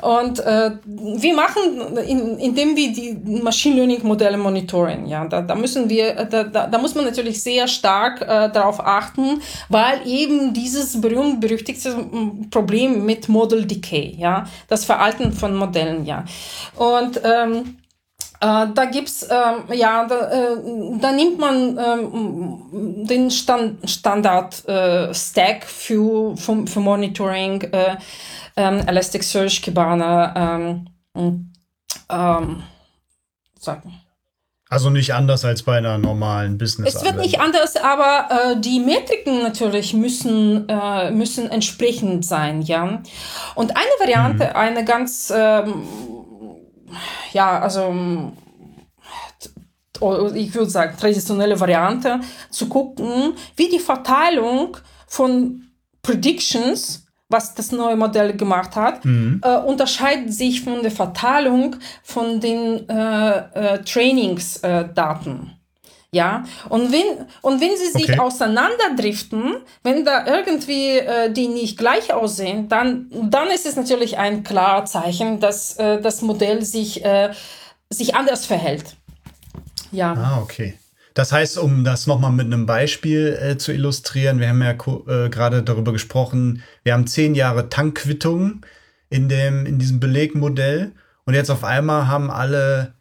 Und äh, wir machen, in, indem wir die Machine Learning Modelle monitoren, ja, da, da müssen wir, da, da, da muss man natürlich sehr stark äh, darauf achten, weil eben dieses berühmt-berüchtigte Problem mit Model Decay, ja, das Veralten von Modellen, ja. Und ähm, äh, da gibt's ähm, ja, da, äh, da, nimmt man ähm, den Stand, Standard äh, Stack für, für, für Monitoring, äh, ähm, Elasticsearch, Kibana, ähm, ähm, sagen. Also nicht anders als bei einer normalen Business. Es wird nicht anders, aber äh, die Metriken natürlich müssen, äh, müssen entsprechend sein, ja. Und eine Variante, mhm. eine ganz ähm, ja, also ich würde sagen, traditionelle Variante, zu gucken, wie die Verteilung von Predictions, was das neue Modell gemacht hat, mhm. äh, unterscheidet sich von der Verteilung von den äh, äh, Trainingsdaten. Ja, und wenn, und wenn sie sich okay. auseinanderdriften, wenn da irgendwie äh, die nicht gleich aussehen, dann, dann ist es natürlich ein klares Zeichen, dass äh, das Modell sich, äh, sich anders verhält. Ja. Ah, okay. Das heißt, um das nochmal mit einem Beispiel äh, zu illustrieren, wir haben ja äh, gerade darüber gesprochen, wir haben zehn Jahre Tankquittung in, dem, in diesem Belegmodell und jetzt auf einmal haben alle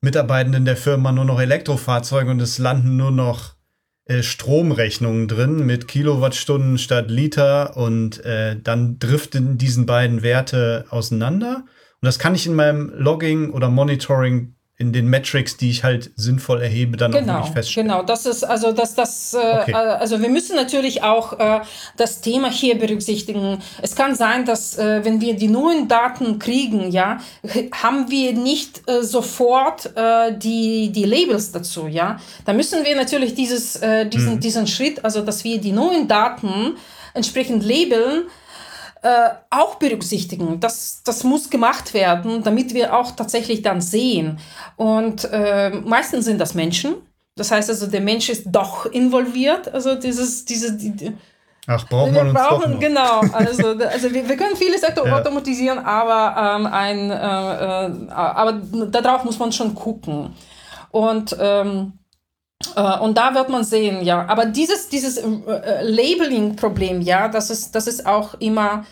Mitarbeitenden der Firma nur noch Elektrofahrzeuge und es landen nur noch äh, Stromrechnungen drin mit Kilowattstunden statt Liter und äh, dann driften diesen beiden Werte auseinander. Und das kann ich in meinem Logging oder Monitoring in den Metrics, die ich halt sinnvoll erhebe, dann genau, auch wirklich feststellen. Genau, das ist also das das äh, okay. also wir müssen natürlich auch äh, das Thema hier berücksichtigen. Es kann sein, dass äh, wenn wir die neuen Daten kriegen, ja, haben wir nicht äh, sofort äh, die die Labels dazu, ja. Da müssen wir natürlich dieses äh, diesen hm. diesen Schritt, also dass wir die neuen Daten entsprechend labeln äh, auch berücksichtigen. Das, das muss gemacht werden, damit wir auch tatsächlich dann sehen. Und äh, meistens sind das Menschen. Das heißt also, der Mensch ist doch involviert. Also dieses, diese, die, Ach, braucht man uns brauchen. Genau, also, also wir, wir können vieles ja. automatisieren, aber ähm, ein, äh, äh, aber darauf muss man schon gucken. Und ähm, Äh, und da wird man sehen, ja. Aber dieses, dieses äh, äh Labeling-Problem, ja, das ist, das ist auch immer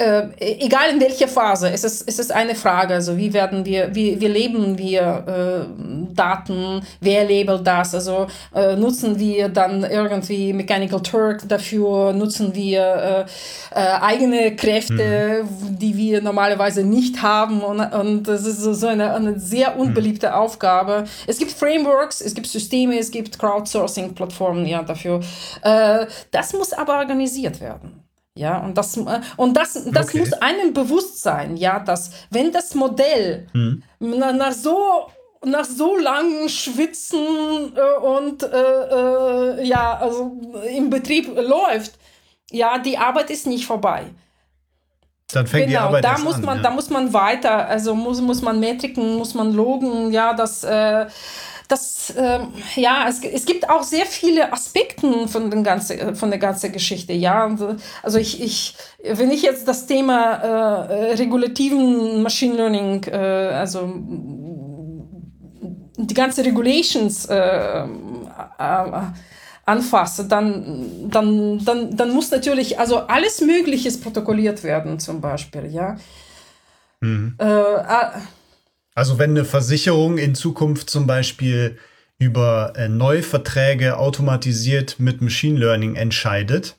äh, egal in welcher Phase, es ist, es ist eine Frage. Also wie werden wir, wie, wie leben wir äh, Daten, wer labelt das? Also äh, nutzen wir dann irgendwie Mechanical Turk dafür, nutzen wir äh, äh, eigene Kräfte, mhm. die wir normalerweise nicht haben und, und das ist so eine, eine sehr mhm. unbeliebte mhm. Aufgabe. Es gibt Frameworks, es gibt Systeme, es gibt Crowdsourcing-Plattformen ja, dafür. Äh, das muss aber organisiert werden. Ja, und das, äh, und das, das okay. muss einem bewusst sein, ja, dass wenn das Modell hm. nach, nach, so nach so langen Schwitzen äh, und äh, äh, ja, also im Betrieb läuft, ja, die Arbeit ist nicht vorbei. Dann fängt genau, die Arbeit da muss an, man, ja. da muss man weiter, also muss, muss man Metriken, muss man Logen, ja, das äh, das, äh, ja, es, es gibt auch sehr viele Aspekte von, den ganze, von der ganzen Geschichte. Ja, also ich, ich, wenn ich jetzt das Thema äh, regulativen Machine Learning, äh, also die ganze Regulations äh, äh, anfasse, dann, dann, dann, dann muss natürlich also alles Mögliche protokolliert werden, zum Beispiel, ja. Mhm. Äh, also wenn eine Versicherung in Zukunft zum Beispiel über äh, Neuverträge automatisiert mit Machine Learning entscheidet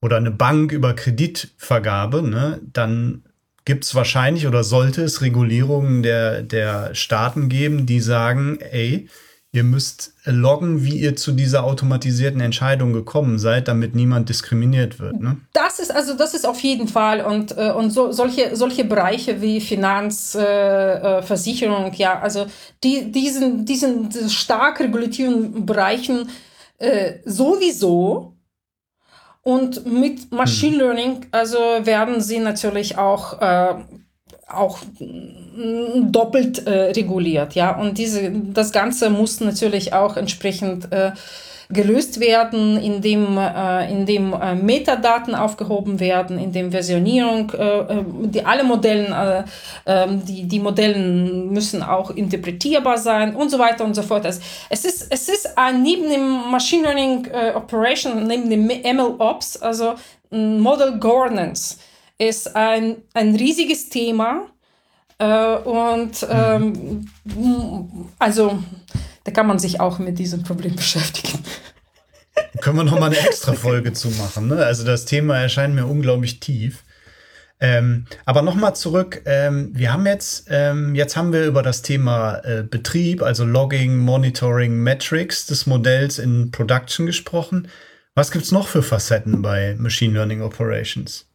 oder eine Bank über Kreditvergabe, ne, dann gibt es wahrscheinlich oder sollte es Regulierungen der, der Staaten geben, die sagen, ey, Ihr müsst loggen, wie ihr zu dieser automatisierten Entscheidung gekommen seid, damit niemand diskriminiert wird. Ne? Das ist also das ist auf jeden Fall und, äh, und so, solche, solche Bereiche wie Finanz, äh, äh Versicherung, ja, also die, diesen, diesen stark regulativen Bereichen äh, sowieso. Und mit Machine hm. Learning, also werden sie natürlich auch äh, auch doppelt äh, reguliert, ja. Und diese, das Ganze muss natürlich auch entsprechend äh, gelöst werden, indem, äh, indem äh, Metadaten aufgehoben werden, indem Versionierung, äh, äh die alle Modellen, äh, ähm, die, die Modellen müssen auch interpretierbar sein und so weiter und so fort. Es, es ist, es ist ein, neben dem Machine Learning äh, Operation, neben dem ML Ops, also Model Governance, ist ein, ein riesiges Thema. Äh, und ähm, also da kann man sich auch mit diesem Problem beschäftigen. Können wir noch mal eine extra Folge zu machen. Ne? Also das Thema erscheint mir unglaublich tief. Ähm, aber noch mal zurück. Ähm, wir haben jetzt, ähm, jetzt haben wir über das Thema äh, Betrieb, also Logging, Monitoring, Metrics des Modells in Production gesprochen. Was gibt es noch für Facetten bei Machine Learning Operations?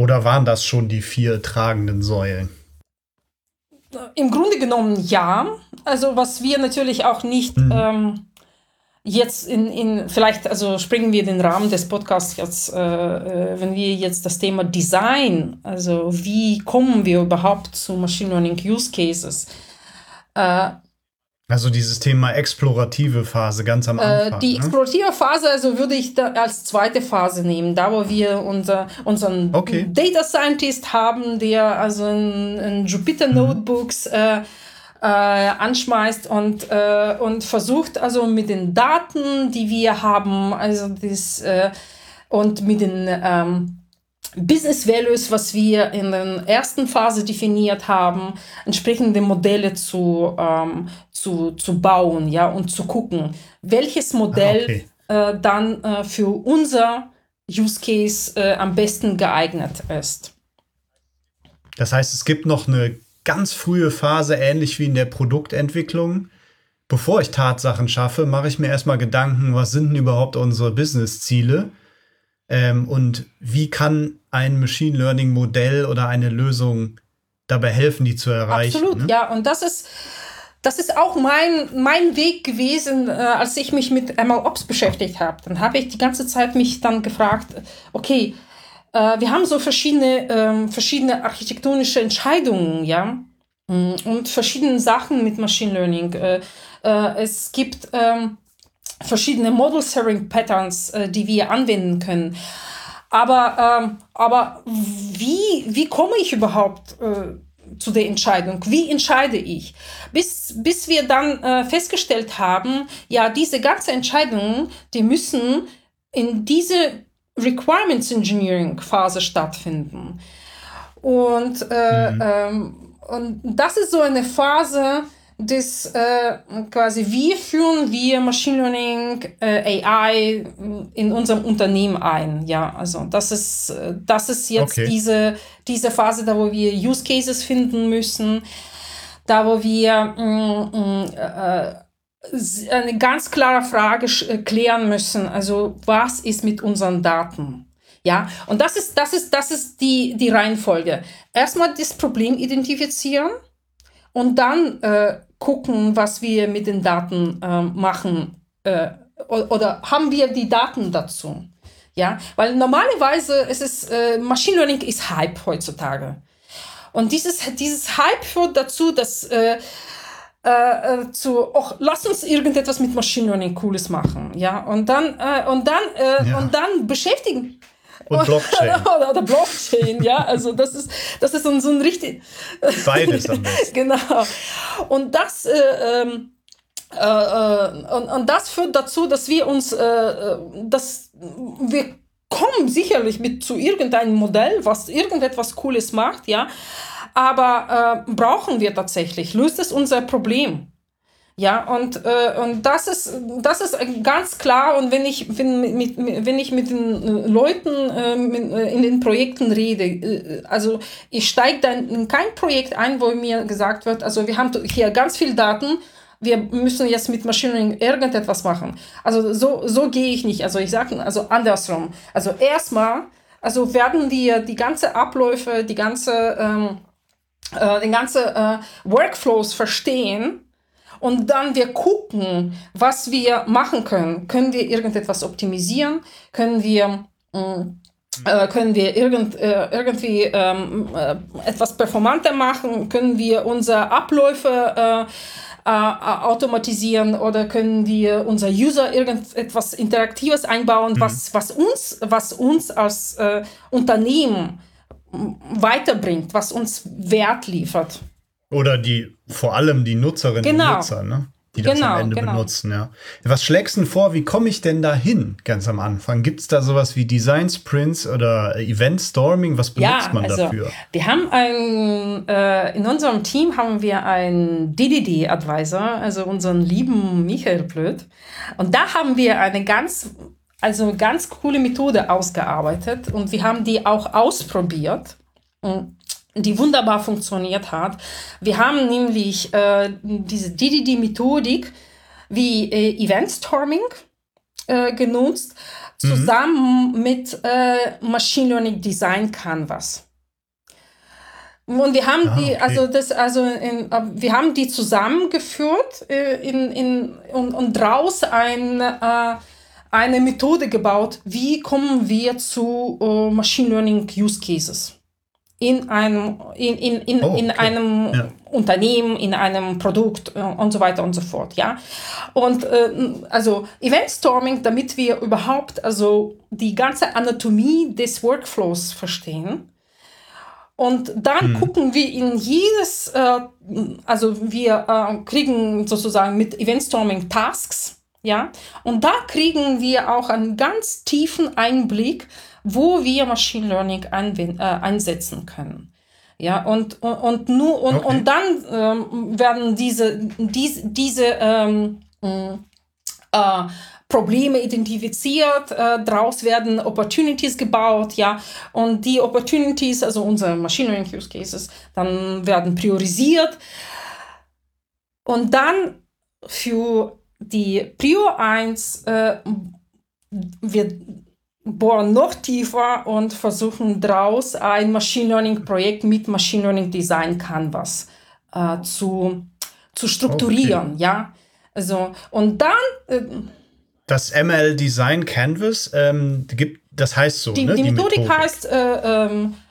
Oder waren das schon die vier tragenden Säulen? Im Grunde genommen ja. Also was wir natürlich auch nicht mhm. ähm, jetzt in, in, vielleicht, also springen wir den Rahmen des Podcasts jetzt, äh, äh, wenn wir jetzt das Thema Design, also wie kommen wir überhaupt zu Machine Learning Use Cases, äh, also dieses Thema explorative Phase ganz am äh, Anfang. Äh, die ne? explorative Phase, also würde ich da als zweite Phase nehmen, da wo wir unser, unseren okay. Data Scientist haben, der also in, in Jupyter mhm. Notebooks äh, äh, anschmeißt und, äh, und versucht also mit den Daten, die wir haben, also das äh, und mit den ähm, Business Values, was wir in der ersten Phase definiert haben, entsprechende Modelle zu, ähm, zu, zu bauen ja, und zu gucken, welches Modell ah, okay. äh, dann äh, für unser Use Case äh, am besten geeignet ist. Das heißt, es gibt noch eine ganz frühe Phase, ähnlich wie in der Produktentwicklung. Bevor ich Tatsachen schaffe, mache ich mir erstmal Gedanken, was sind denn überhaupt unsere Business-Ziele? Ähm, und wie kann ein Machine Learning Modell oder eine Lösung dabei helfen, die zu erreichen? Absolut, ne? ja. Und das ist, das ist auch mein, mein Weg gewesen, äh, als ich mich mit MLOps beschäftigt habe. Dann habe ich die ganze Zeit mich dann gefragt, okay, äh, wir haben so verschiedene, äh, verschiedene architektonische Entscheidungen, ja, mm, und verschiedene Sachen mit Machine Learning. Äh, äh, es gibt ähm, verschiedene Model Sharing Patterns, äh, die wir anwenden können. Aber, ähm, aber wie, wie komme ich überhaupt äh, zu der Entscheidung. Wie entscheide ich? Bis, bis wir dann äh, festgestellt haben, ja, diese ganze Entscheidungen, die müssen in diese Requirements Engineering Phase stattfinden. Und, äh, mhm. ähm, und das ist so eine Phase, das äh, quasi, wie führen wir Machine Learning, äh, AI in unserem Unternehmen ein? Ja, also das ist, äh, das ist jetzt okay. diese, diese Phase, da wo wir Use Cases finden müssen, da wo wir mh, mm, mh, mm, äh, eine ganz klare Frage äh, klären müssen. Also was ist mit unseren Daten? Ja, und das ist, das ist, das ist die, die Reihenfolge. Erstmal das Problem identifizieren und dann äh, gucken, was wir mit den Daten äh, machen äh, oder haben wir die Daten dazu. Ja, weil normalerweise ist es, äh, Machine Learning ist Hype heutzutage. Und dieses, dieses Hype führt dazu, dass äh, äh, äh, zu, ach, lass uns irgendetwas mit Machine Learning Cooles machen, ja, und dann, äh, und dann, äh, ja. und dann beschäftigen. Und Blockchain. oder, oder, Blockchain, ja, also das ist, das ist so, so ein richtig. Beides am besten. genau. Und das, äh, ähm, äh, äh, und, und das führt dazu, dass wir uns, äh, dass wir kommen sicherlich mit zu irgendeinem Modell, was irgendetwas Cooles macht, ja, aber äh, brauchen wir tatsächlich? Löst es unser Problem? Ja, und, äh, und das, ist, das ist ganz klar. Und wenn ich, wenn, mit, wenn ich mit den Leuten ähm, äh, in den Projekten rede, äh, also ich steige dann in kein Projekt ein, wo mir gesagt wird, also wir haben hier ganz viel Daten, wir müssen jetzt mit Learning irgendetwas machen. Also so, so gehe ich nicht. Also ich sage also andersrum. Also erstmal, also werden wir die ganze Abläufe, die ganze ähm, äh, den ganzen äh, Workflows verstehen und dann wir gucken, was wir machen können. Können wir irgendetwas optimisieren? Können wir mm, äh, können wir irgend, äh, irgendwie ähm, äh, etwas performanter machen? Können wir unsere Abläufe äh, äh, automatisieren oder können wir unser User irgendetwas Interaktives einbauen, mhm. was, was, uns, was uns als äh, Unternehmen weiterbringt, was uns Wert liefert. Oder die, vor allem die Nutzerinnen genau. und Nutzer, ne? die das genau, am Ende genau. benutzen. Ja. Was schlägst du denn vor, wie komme ich denn da hin, ganz am Anfang? Gibt es da sowas wie Design Sprints oder Event Storming? Was benutzt ja, man also, dafür? Wir haben ein, äh, in unserem Team haben wir einen DDD-Advisor, also unseren lieben Michael Blöd. Und da haben wir eine ganz also ganz coole Methode ausgearbeitet und wir haben die auch ausprobiert, die wunderbar funktioniert hat. Wir haben nämlich äh, diese DDD-Methodik wie äh, Event Storming äh, genutzt, mhm. zusammen mhm. mit äh, Machine Learning Design Canvas. Und wir haben ah, die, okay. also das, also in, wir haben die zusammengeführt äh, in, in, und, und draus ein äh, eine Methode gebaut, wie kommen wir zu Machine Learning Use Cases in einem, in, in, in, oh, okay. in einem ja. Unternehmen, in einem Produkt uh, und so weiter und so fort, ja. Und uh, also Event Storming, damit wir überhaupt also die ganze Anatomie des Workflows verstehen. Und dann hm. gucken wir in jedes, also wir kriegen sozusagen mit Event Storming Tasks, ja, und da kriegen wir auch einen ganz tiefen Einblick, wo wir Machine Learning äh, einsetzen können. Ja, und, und, und, nur, und, okay. und dann ähm, werden diese, diese, diese ähm, äh, Probleme identifiziert, äh, daraus werden Opportunities gebaut, ja, und die Opportunities, also unsere Machine Learning Use Cases, dann werden priorisiert und dann für die Prio 1, äh, wir bohren noch tiefer und versuchen daraus ein Machine Learning Projekt mit Machine Learning Design Canvas äh, zu, zu strukturieren, okay. ja. Also, und dann. Äh, das ML Design Canvas ähm, gibt, das heißt so. Die, ne? die, die Methodik, Methodik, heißt äh, ähm, äh, äh,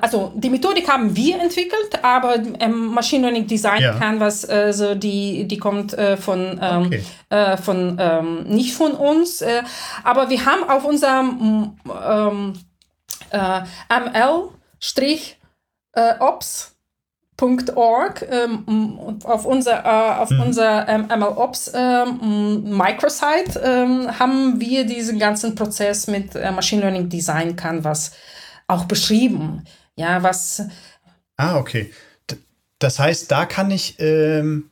also die Methodik haben wir entwickelt, aber ähm, Machine Learning Design ja. Canvas, also die, die kommt äh, von, ähm, okay. äh, von ähm, nicht von uns, äh, aber wir haben auf unserem ähm, äh, ML-Ops Org ähm, auf unser, äh, auf mhm. unser ähm, MLOps ähm, Microsite ähm, haben wir diesen ganzen Prozess mit äh, Machine Learning Design Canvas auch beschrieben. Ja, was. Ah, okay. das heißt, da kann ich, ähm,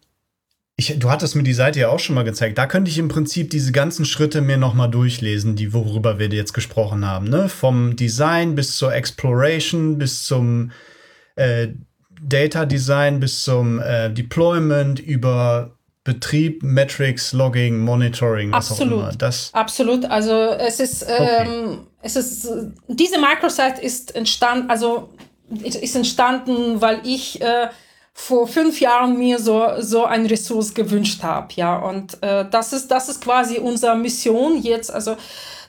ich, du hattest mir die Seite ja auch schon mal gezeigt. Da könnte ich im Prinzip diese ganzen Schritte mir noch mal durchlesen, die worüber wir jetzt gesprochen haben. Ne? Vom Design bis zur Exploration bis zum äh, Data Design bis zum äh, Deployment über Betrieb, Metrics, Logging, Monitoring, was Absolut. auch immer. Das Absolut. Also es ist, ähm, es ist, diese Microsite ist entstanden, also ist entstanden, weil ich äh, vor fünf Jahren mir so, so ein Ressource gewünscht habe. Ja, und äh, das, ist, das ist quasi unsere Mission jetzt. Also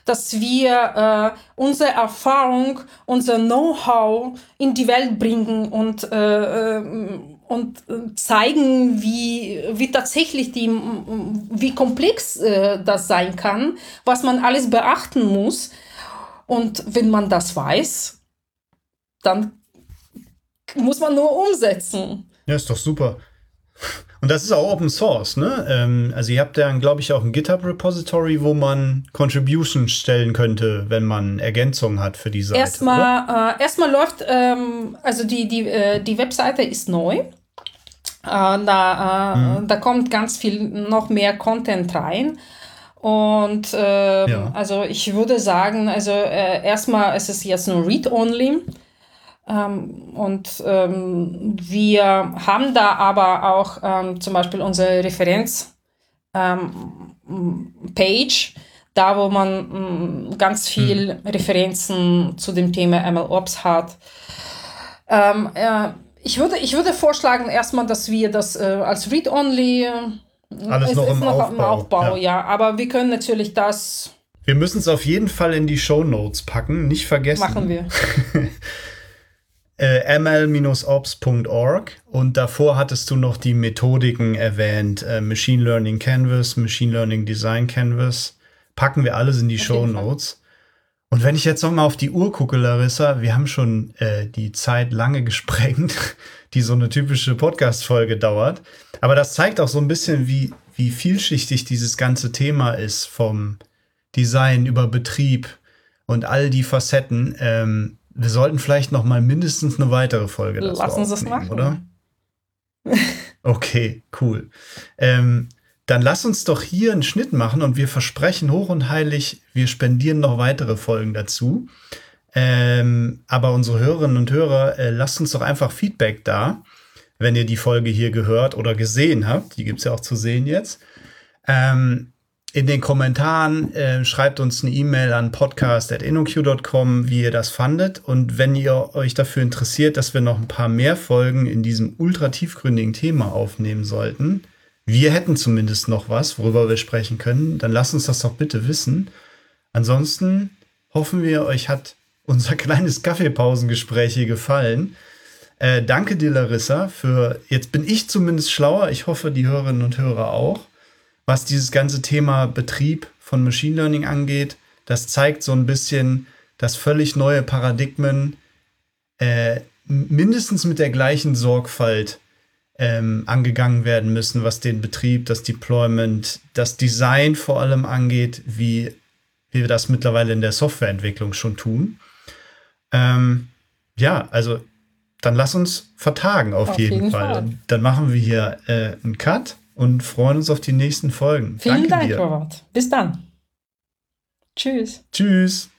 dass wir äh, unsere Erfahrung, unser Know-how in die Welt bringen und, äh, äh und zeigen, wie, wie tatsächlich die, wie komplex äh, das sein kann, was man alles beachten muss. Und wenn man das weiß, dann muss man nur umsetzen. Ja, ist doch super. Und das ist auch Open Source, ne? Ähm, also ihr habt ja, glaube ich, auch ein GitHub-Repository, wo man Contributions stellen könnte, wenn man Ergänzungen hat für die Seite. Erstmal, äh, erstmal läuft, ähm, also die, die, äh, die Webseite ist neu. Äh, da, mhm. da kommt ganz viel noch mehr Content rein. Und äh, ja. also ich würde sagen, also äh, erstmal ist es jetzt nur Read-Only. Ähm, und ähm, wir haben da aber auch ähm, zum Beispiel unsere Referenz ähm, da wo man mm, ganz viel hm. Referenzen zu dem Thema MLOps hat. Ähm, äh, ich, würde, ich würde vorschlagen erstmal, dass wir das äh, als Read-Only alles noch, im, noch Aufbau. im Aufbau, ja. ja. Aber wir können natürlich das. Wir müssen es auf jeden Fall in die Show Notes packen, nicht vergessen. Machen wir. äh, ml-ops.org und davor hattest du noch die Methodiken erwähnt, äh, Machine Learning Canvas, Machine Learning Design Canvas. Packen wir alles in die Show Notes. Und wenn ich jetzt noch mal auf die Uhr gucke, Larissa, wir haben schon äh, die Zeit lange gesprengt, die so eine typische Podcast-Folge dauert. Aber das zeigt auch so ein bisschen, wie, wie vielschichtig dieses ganze Thema ist, vom Design über Betrieb und all die Facetten. Ähm, wir sollten vielleicht noch mal mindestens eine weitere Folge dazu Lass uns das machen. oder? Okay, cool. Ähm, dann lass uns doch hier einen Schnitt machen und wir versprechen hoch und heilig, wir spendieren noch weitere Folgen dazu. Ähm, aber unsere Hörerinnen und Hörer, äh, lasst uns doch einfach Feedback da, wenn ihr die Folge hier gehört oder gesehen habt. Die gibt es ja auch zu sehen jetzt. Ähm, in den Kommentaren äh, schreibt uns eine E-Mail an podcast.inoq.com, wie ihr das fandet. Und wenn ihr euch dafür interessiert, dass wir noch ein paar mehr Folgen in diesem ultra tiefgründigen Thema aufnehmen sollten, wir hätten zumindest noch was, worüber wir sprechen können, dann lasst uns das doch bitte wissen. Ansonsten hoffen wir, euch hat unser kleines Kaffeepausengespräch hier gefallen. Äh, danke dir, Larissa, für jetzt bin ich zumindest schlauer. Ich hoffe, die Hörerinnen und Hörer auch was dieses ganze Thema Betrieb von Machine Learning angeht. Das zeigt so ein bisschen, dass völlig neue Paradigmen äh, mindestens mit der gleichen Sorgfalt ähm, angegangen werden müssen, was den Betrieb, das Deployment, das Design vor allem angeht, wie, wie wir das mittlerweile in der Softwareentwicklung schon tun. Ähm, ja, also dann lass uns vertagen auf, auf jeden, jeden, Fall. Fall. Dann machen wir hier äh, einen Cut und freuen uns auf die nächsten Folgen. Vielen Danke Dank, dir. Robert. Bis dann. Tschüss. Tschüss.